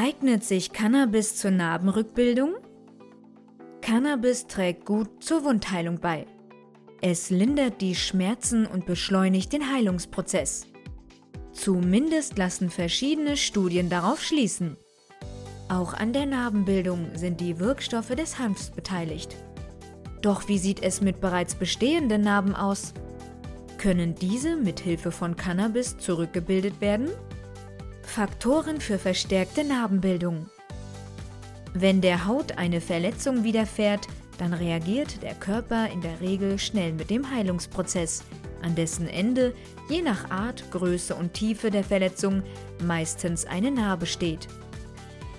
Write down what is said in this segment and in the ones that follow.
Eignet sich Cannabis zur Narbenrückbildung? Cannabis trägt gut zur Wundheilung bei. Es lindert die Schmerzen und beschleunigt den Heilungsprozess. Zumindest lassen verschiedene Studien darauf schließen. Auch an der Narbenbildung sind die Wirkstoffe des Hanfs beteiligt. Doch wie sieht es mit bereits bestehenden Narben aus? Können diese mit Hilfe von Cannabis zurückgebildet werden? Faktoren für verstärkte Narbenbildung. Wenn der Haut eine Verletzung widerfährt, dann reagiert der Körper in der Regel schnell mit dem Heilungsprozess, an dessen Ende, je nach Art, Größe und Tiefe der Verletzung, meistens eine Narbe steht.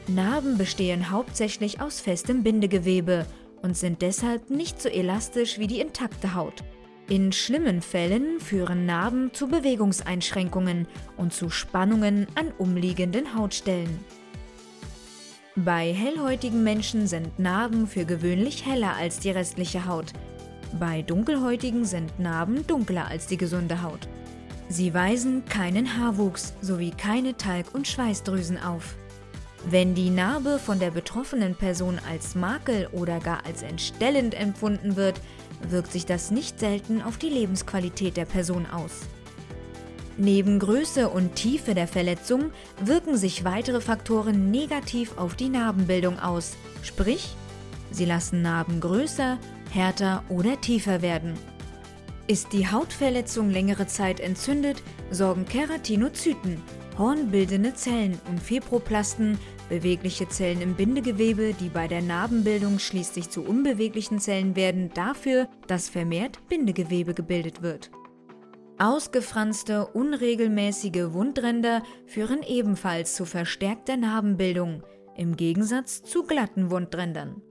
Narben bestehen hauptsächlich aus festem Bindegewebe und sind deshalb nicht so elastisch wie die intakte Haut. In schlimmen Fällen führen Narben zu Bewegungseinschränkungen und zu Spannungen an umliegenden Hautstellen. Bei hellhäutigen Menschen sind Narben für gewöhnlich heller als die restliche Haut. Bei dunkelhäutigen sind Narben dunkler als die gesunde Haut. Sie weisen keinen Haarwuchs sowie keine Talg- und Schweißdrüsen auf. Wenn die Narbe von der betroffenen Person als Makel oder gar als entstellend empfunden wird, wirkt sich das nicht selten auf die Lebensqualität der Person aus. Neben Größe und Tiefe der Verletzung wirken sich weitere Faktoren negativ auf die Narbenbildung aus, sprich, sie lassen Narben größer, härter oder tiefer werden. Ist die Hautverletzung längere Zeit entzündet, sorgen Keratinozyten, hornbildende Zellen und Fibroplasten, bewegliche Zellen im Bindegewebe, die bei der Narbenbildung schließlich zu unbeweglichen Zellen werden, dafür, dass vermehrt Bindegewebe gebildet wird. Ausgefranste, unregelmäßige Wundränder führen ebenfalls zu verstärkter Narbenbildung, im Gegensatz zu glatten Wundrändern.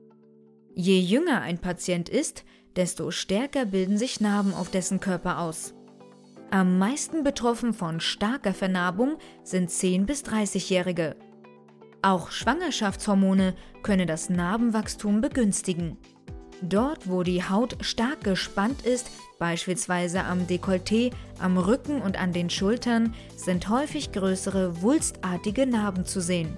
Je jünger ein Patient ist, desto stärker bilden sich Narben auf dessen Körper aus. Am meisten betroffen von starker Vernarbung sind 10- bis 30-Jährige. Auch Schwangerschaftshormone können das Narbenwachstum begünstigen. Dort, wo die Haut stark gespannt ist, beispielsweise am Dekolleté, am Rücken und an den Schultern, sind häufig größere, wulstartige Narben zu sehen.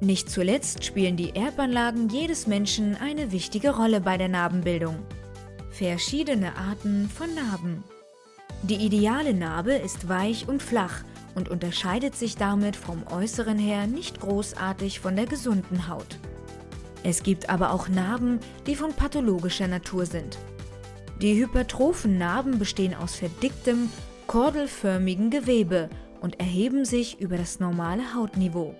Nicht zuletzt spielen die Erbanlagen jedes Menschen eine wichtige Rolle bei der Narbenbildung. Verschiedene Arten von Narben. Die ideale Narbe ist weich und flach und unterscheidet sich damit vom Äußeren her nicht großartig von der gesunden Haut. Es gibt aber auch Narben, die von pathologischer Natur sind. Die hypertrophen Narben bestehen aus verdicktem, kordelförmigen Gewebe und erheben sich über das normale Hautniveau.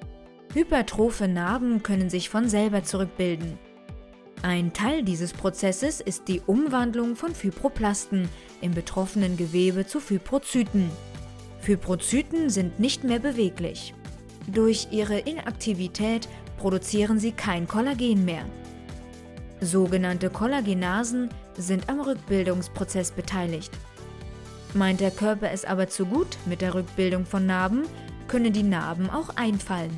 Hypertrophe Narben können sich von selber zurückbilden. Ein Teil dieses Prozesses ist die Umwandlung von Fibroplasten im betroffenen Gewebe zu Fibrozyten. Fibrozyten sind nicht mehr beweglich. Durch ihre Inaktivität produzieren sie kein Kollagen mehr. Sogenannte Kollagenasen sind am Rückbildungsprozess beteiligt. Meint der Körper es aber zu gut mit der Rückbildung von Narben, können die Narben auch einfallen.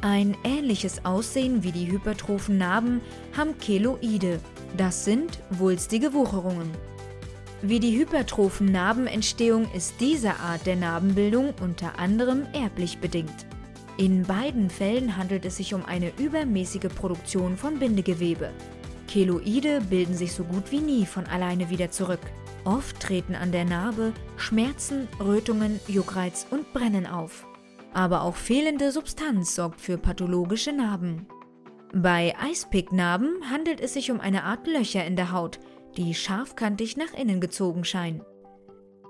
Ein ähnliches Aussehen wie die hypertrophen Narben haben Keloide. Das sind wulstige Wucherungen. Wie die hypertrophen Narbenentstehung ist diese Art der Narbenbildung unter anderem erblich bedingt. In beiden Fällen handelt es sich um eine übermäßige Produktion von Bindegewebe. Keloide bilden sich so gut wie nie von alleine wieder zurück. Oft treten an der Narbe Schmerzen, Rötungen, Juckreiz und Brennen auf aber auch fehlende Substanz sorgt für pathologische Narben. Bei Eispick-Narben handelt es sich um eine Art Löcher in der Haut, die scharfkantig nach innen gezogen scheinen.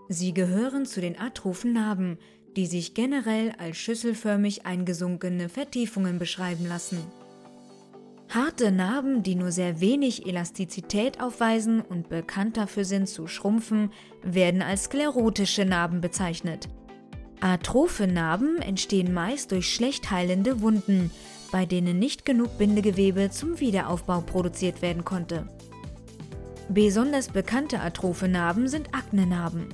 Sie gehören zu den atrophen Narben, die sich generell als schüsselförmig eingesunkene Vertiefungen beschreiben lassen. Harte Narben, die nur sehr wenig Elastizität aufweisen und bekannt dafür sind zu schrumpfen, werden als sklerotische Narben bezeichnet. Atrophe Narben entstehen meist durch schlecht heilende Wunden, bei denen nicht genug Bindegewebe zum Wiederaufbau produziert werden konnte. Besonders bekannte atrophe Narben sind Aknenarben.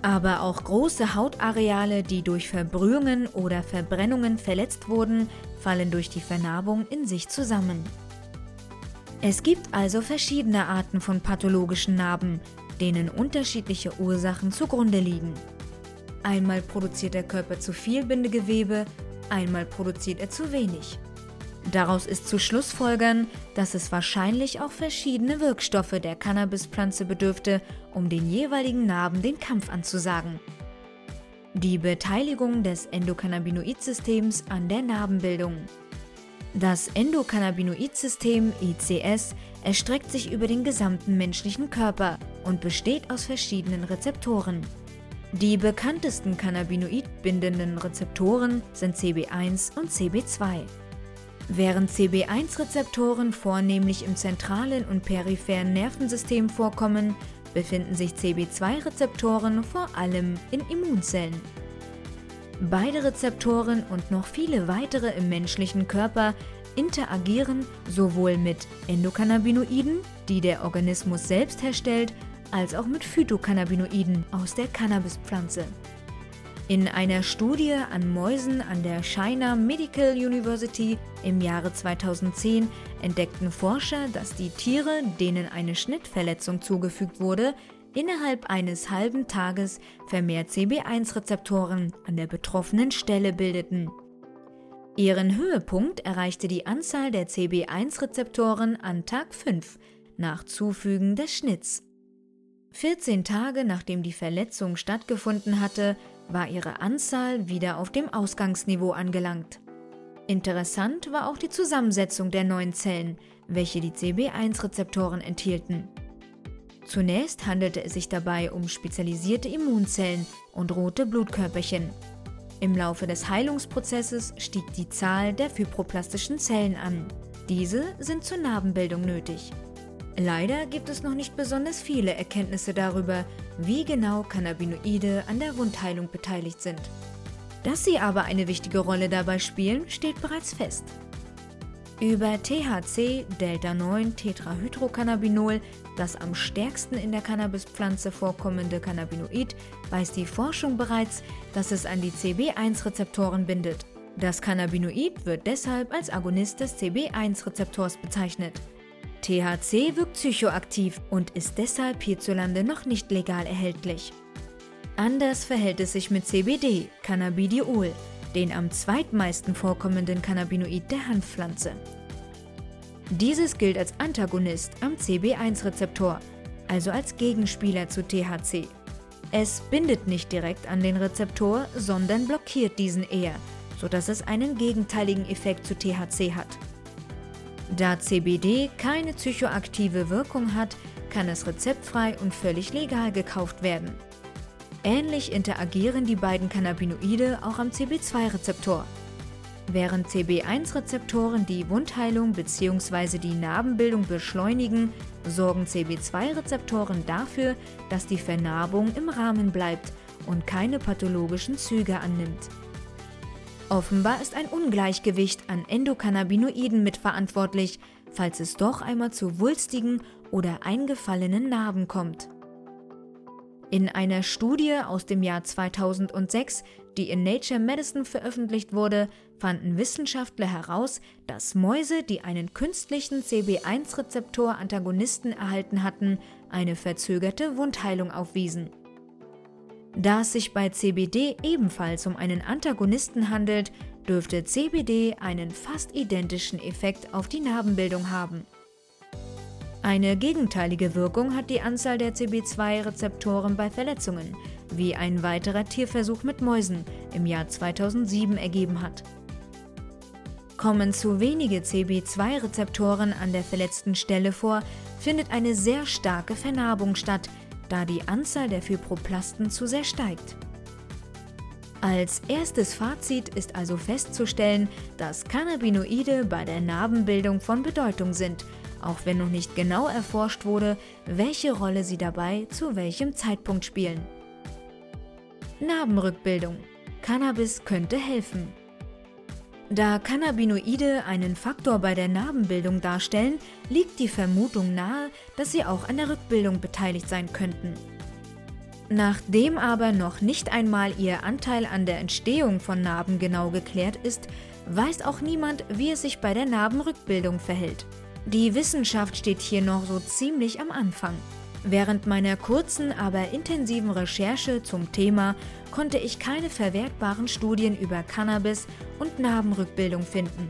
Aber auch große Hautareale, die durch Verbrühungen oder Verbrennungen verletzt wurden, fallen durch die Vernarbung in sich zusammen. Es gibt also verschiedene Arten von pathologischen Narben, denen unterschiedliche Ursachen zugrunde liegen. Einmal produziert der Körper zu viel Bindegewebe, einmal produziert er zu wenig. Daraus ist zu Schlussfolgern, dass es wahrscheinlich auch verschiedene Wirkstoffe der Cannabispflanze bedürfte, um den jeweiligen Narben den Kampf anzusagen. Die Beteiligung des Endokannabinoidsystems an der Narbenbildung. Das Endokannabinoidsystem ECS erstreckt sich über den gesamten menschlichen Körper und besteht aus verschiedenen Rezeptoren. Die bekanntesten cannabinoid-bindenden Rezeptoren sind CB1 und CB2. Während CB1-Rezeptoren vornehmlich im zentralen und peripheren Nervensystem vorkommen, befinden sich CB2-Rezeptoren vor allem in Immunzellen. Beide Rezeptoren und noch viele weitere im menschlichen Körper interagieren sowohl mit Endokannabinoiden, die der Organismus selbst herstellt, als auch mit Phytocannabinoiden aus der Cannabispflanze. In einer Studie an Mäusen an der China Medical University im Jahre 2010 entdeckten Forscher, dass die Tiere, denen eine Schnittverletzung zugefügt wurde, innerhalb eines halben Tages vermehrt CB1-Rezeptoren an der betroffenen Stelle bildeten. Ihren Höhepunkt erreichte die Anzahl der CB1-Rezeptoren an Tag 5 nach Zufügen des Schnitts. 14 Tage nachdem die Verletzung stattgefunden hatte, war ihre Anzahl wieder auf dem Ausgangsniveau angelangt. Interessant war auch die Zusammensetzung der neuen Zellen, welche die CB1-Rezeptoren enthielten. Zunächst handelte es sich dabei um spezialisierte Immunzellen und rote Blutkörperchen. Im Laufe des Heilungsprozesses stieg die Zahl der fibroplastischen Zellen an. Diese sind zur Narbenbildung nötig. Leider gibt es noch nicht besonders viele Erkenntnisse darüber, wie genau Cannabinoide an der Wundheilung beteiligt sind. Dass sie aber eine wichtige Rolle dabei spielen, steht bereits fest. Über THC, Delta-9-Tetrahydrocannabinol, das am stärksten in der Cannabispflanze vorkommende Cannabinoid, weiß die Forschung bereits, dass es an die CB1-Rezeptoren bindet. Das Cannabinoid wird deshalb als Agonist des CB1-Rezeptors bezeichnet. THC wirkt psychoaktiv und ist deshalb hierzulande noch nicht legal erhältlich. Anders verhält es sich mit CBD, Cannabidiol, den am zweitmeisten vorkommenden Cannabinoid der Hanfpflanze. Dieses gilt als Antagonist am CB1-Rezeptor, also als Gegenspieler zu THC. Es bindet nicht direkt an den Rezeptor, sondern blockiert diesen eher, sodass es einen gegenteiligen Effekt zu THC hat. Da CBD keine psychoaktive Wirkung hat, kann es rezeptfrei und völlig legal gekauft werden. Ähnlich interagieren die beiden Cannabinoide auch am CB2-Rezeptor. Während CB1-Rezeptoren die Wundheilung bzw. die Narbenbildung beschleunigen, sorgen CB2-Rezeptoren dafür, dass die Vernarbung im Rahmen bleibt und keine pathologischen Züge annimmt. Offenbar ist ein Ungleichgewicht an Endokannabinoiden mitverantwortlich, falls es doch einmal zu wulstigen oder eingefallenen Narben kommt. In einer Studie aus dem Jahr 2006, die in Nature Medicine veröffentlicht wurde, fanden Wissenschaftler heraus, dass Mäuse, die einen künstlichen CB1-Rezeptor-Antagonisten erhalten hatten, eine verzögerte Wundheilung aufwiesen. Da es sich bei CBD ebenfalls um einen Antagonisten handelt, dürfte CBD einen fast identischen Effekt auf die Narbenbildung haben. Eine gegenteilige Wirkung hat die Anzahl der CB2-Rezeptoren bei Verletzungen, wie ein weiterer Tierversuch mit Mäusen im Jahr 2007 ergeben hat. Kommen zu wenige CB2-Rezeptoren an der verletzten Stelle vor, findet eine sehr starke Vernarbung statt, da die Anzahl der Fibroplasten zu sehr steigt. Als erstes Fazit ist also festzustellen, dass Cannabinoide bei der Narbenbildung von Bedeutung sind, auch wenn noch nicht genau erforscht wurde, welche Rolle sie dabei zu welchem Zeitpunkt spielen. Narbenrückbildung. Cannabis könnte helfen. Da Cannabinoide einen Faktor bei der Narbenbildung darstellen, liegt die Vermutung nahe, dass sie auch an der Rückbildung beteiligt sein könnten. Nachdem aber noch nicht einmal ihr Anteil an der Entstehung von Narben genau geklärt ist, weiß auch niemand, wie es sich bei der Narbenrückbildung verhält. Die Wissenschaft steht hier noch so ziemlich am Anfang. Während meiner kurzen, aber intensiven Recherche zum Thema konnte ich keine verwertbaren Studien über Cannabis und Narbenrückbildung finden.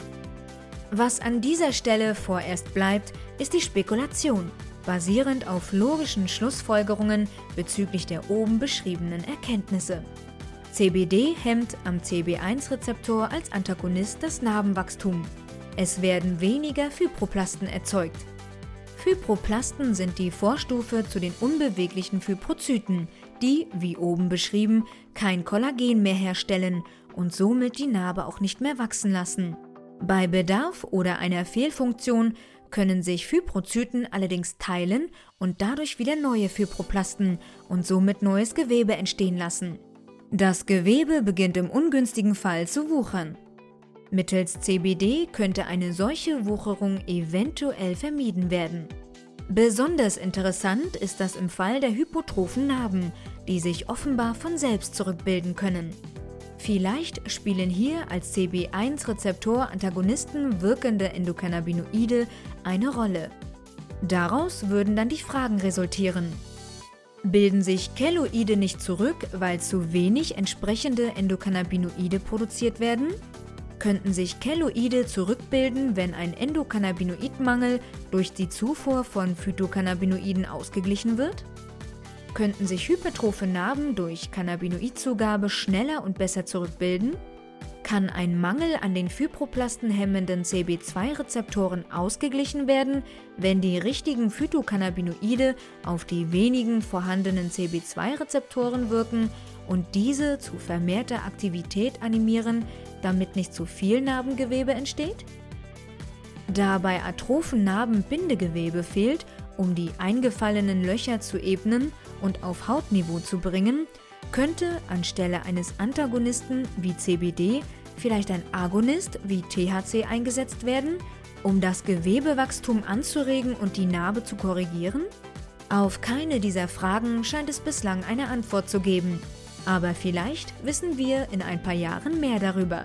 Was an dieser Stelle vorerst bleibt, ist die Spekulation, basierend auf logischen Schlussfolgerungen bezüglich der oben beschriebenen Erkenntnisse. CBD hemmt am CB1-Rezeptor als Antagonist das Narbenwachstum. Es werden weniger Fibroplasten erzeugt. Fibroplasten sind die Vorstufe zu den unbeweglichen Fibrozyten, die, wie oben beschrieben, kein Kollagen mehr herstellen und somit die Narbe auch nicht mehr wachsen lassen. Bei Bedarf oder einer Fehlfunktion können sich Fibrozyten allerdings teilen und dadurch wieder neue Fibroplasten und somit neues Gewebe entstehen lassen. Das Gewebe beginnt im ungünstigen Fall zu wuchern. Mittels CBD könnte eine solche Wucherung eventuell vermieden werden. Besonders interessant ist das im Fall der hypotrophen Narben, die sich offenbar von selbst zurückbilden können. Vielleicht spielen hier als CB1-Rezeptor-Antagonisten wirkende Endokannabinoide eine Rolle. Daraus würden dann die Fragen resultieren. Bilden sich Keloide nicht zurück, weil zu wenig entsprechende Endokannabinoide produziert werden? Könnten sich Keloide zurückbilden, wenn ein Endokannabinoidmangel durch die Zufuhr von Phytocannabinoiden ausgeglichen wird? Könnten sich hypertrophe Narben durch Cannabinoidzugabe schneller und besser zurückbilden? Kann ein Mangel an den Fibroplasten hemmenden CB2-Rezeptoren ausgeglichen werden, wenn die richtigen Phytocannabinoide auf die wenigen vorhandenen CB2-Rezeptoren wirken und diese zu vermehrter Aktivität animieren, damit nicht zu viel Narbengewebe entsteht? Da bei atrophen Narben Bindegewebe fehlt, um die eingefallenen Löcher zu ebnen und auf Hautniveau zu bringen, könnte anstelle eines Antagonisten wie CBD vielleicht ein Agonist wie THC eingesetzt werden, um das Gewebewachstum anzuregen und die Narbe zu korrigieren? Auf keine dieser Fragen scheint es bislang eine Antwort zu geben. Aber vielleicht wissen wir in ein paar Jahren mehr darüber.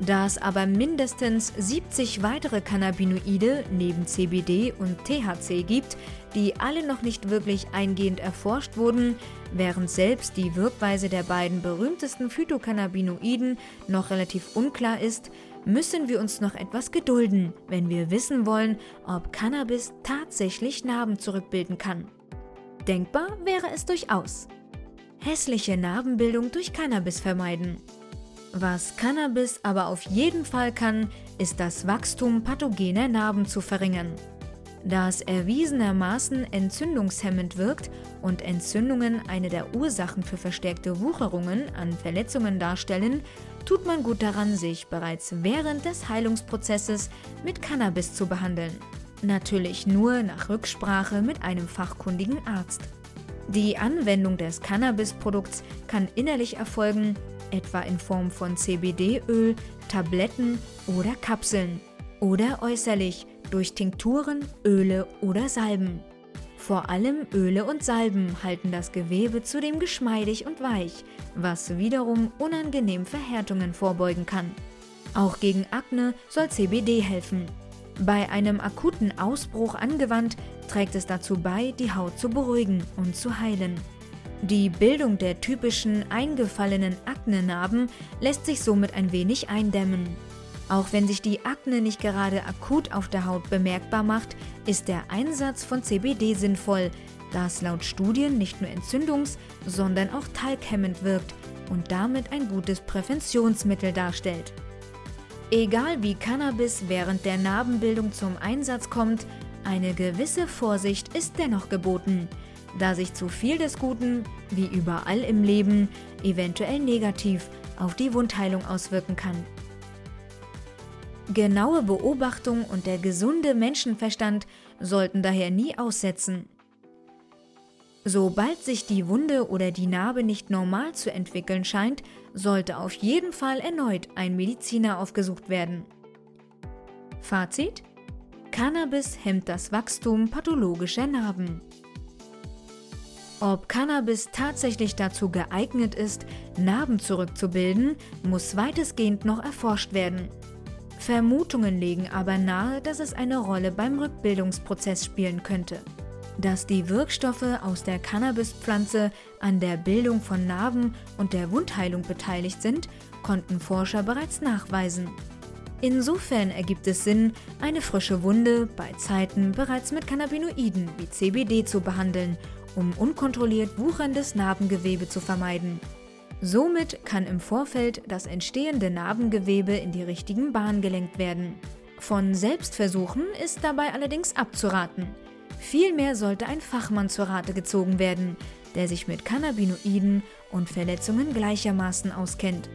Da es aber mindestens 70 weitere Cannabinoide neben CBD und THC gibt, die alle noch nicht wirklich eingehend erforscht wurden, während selbst die Wirkweise der beiden berühmtesten Phytocannabinoiden noch relativ unklar ist, müssen wir uns noch etwas gedulden, wenn wir wissen wollen, ob Cannabis tatsächlich Narben zurückbilden kann. Denkbar wäre es durchaus hässliche Narbenbildung durch Cannabis vermeiden. Was Cannabis aber auf jeden Fall kann, ist das Wachstum pathogener Narben zu verringern. Da es erwiesenermaßen entzündungshemmend wirkt und Entzündungen eine der Ursachen für verstärkte Wucherungen an Verletzungen darstellen, tut man gut daran, sich bereits während des Heilungsprozesses mit Cannabis zu behandeln. Natürlich nur nach Rücksprache mit einem fachkundigen Arzt. Die Anwendung des Cannabisprodukts kann innerlich erfolgen, etwa in Form von CBD-Öl, Tabletten oder Kapseln, oder äußerlich durch Tinkturen, Öle oder Salben. Vor allem Öle und Salben halten das Gewebe zudem geschmeidig und weich, was wiederum unangenehm Verhärtungen vorbeugen kann. Auch gegen Akne soll CBD helfen. Bei einem akuten Ausbruch angewandt, trägt es dazu bei, die Haut zu beruhigen und zu heilen. Die Bildung der typischen eingefallenen Aknenarben lässt sich somit ein wenig eindämmen. Auch wenn sich die Akne nicht gerade akut auf der Haut bemerkbar macht, ist der Einsatz von CBD sinnvoll, da es laut Studien nicht nur entzündungs-, sondern auch talghemmend wirkt und damit ein gutes Präventionsmittel darstellt. Egal wie Cannabis während der Narbenbildung zum Einsatz kommt, eine gewisse Vorsicht ist dennoch geboten, da sich zu viel des Guten, wie überall im Leben, eventuell negativ auf die Wundheilung auswirken kann. Genaue Beobachtung und der gesunde Menschenverstand sollten daher nie aussetzen. Sobald sich die Wunde oder die Narbe nicht normal zu entwickeln scheint, sollte auf jeden Fall erneut ein Mediziner aufgesucht werden. Fazit? Cannabis hemmt das Wachstum pathologischer Narben. Ob Cannabis tatsächlich dazu geeignet ist, Narben zurückzubilden, muss weitestgehend noch erforscht werden. Vermutungen legen aber nahe, dass es eine Rolle beim Rückbildungsprozess spielen könnte. Dass die Wirkstoffe aus der Cannabispflanze an der Bildung von Narben und der Wundheilung beteiligt sind, konnten Forscher bereits nachweisen. Insofern ergibt es Sinn, eine frische Wunde bei Zeiten bereits mit Cannabinoiden wie CBD zu behandeln, um unkontrolliert wucherndes Narbengewebe zu vermeiden. Somit kann im Vorfeld das entstehende Narbengewebe in die richtigen Bahnen gelenkt werden. Von Selbstversuchen ist dabei allerdings abzuraten. Vielmehr sollte ein Fachmann zur Rate gezogen werden, der sich mit Cannabinoiden und Verletzungen gleichermaßen auskennt.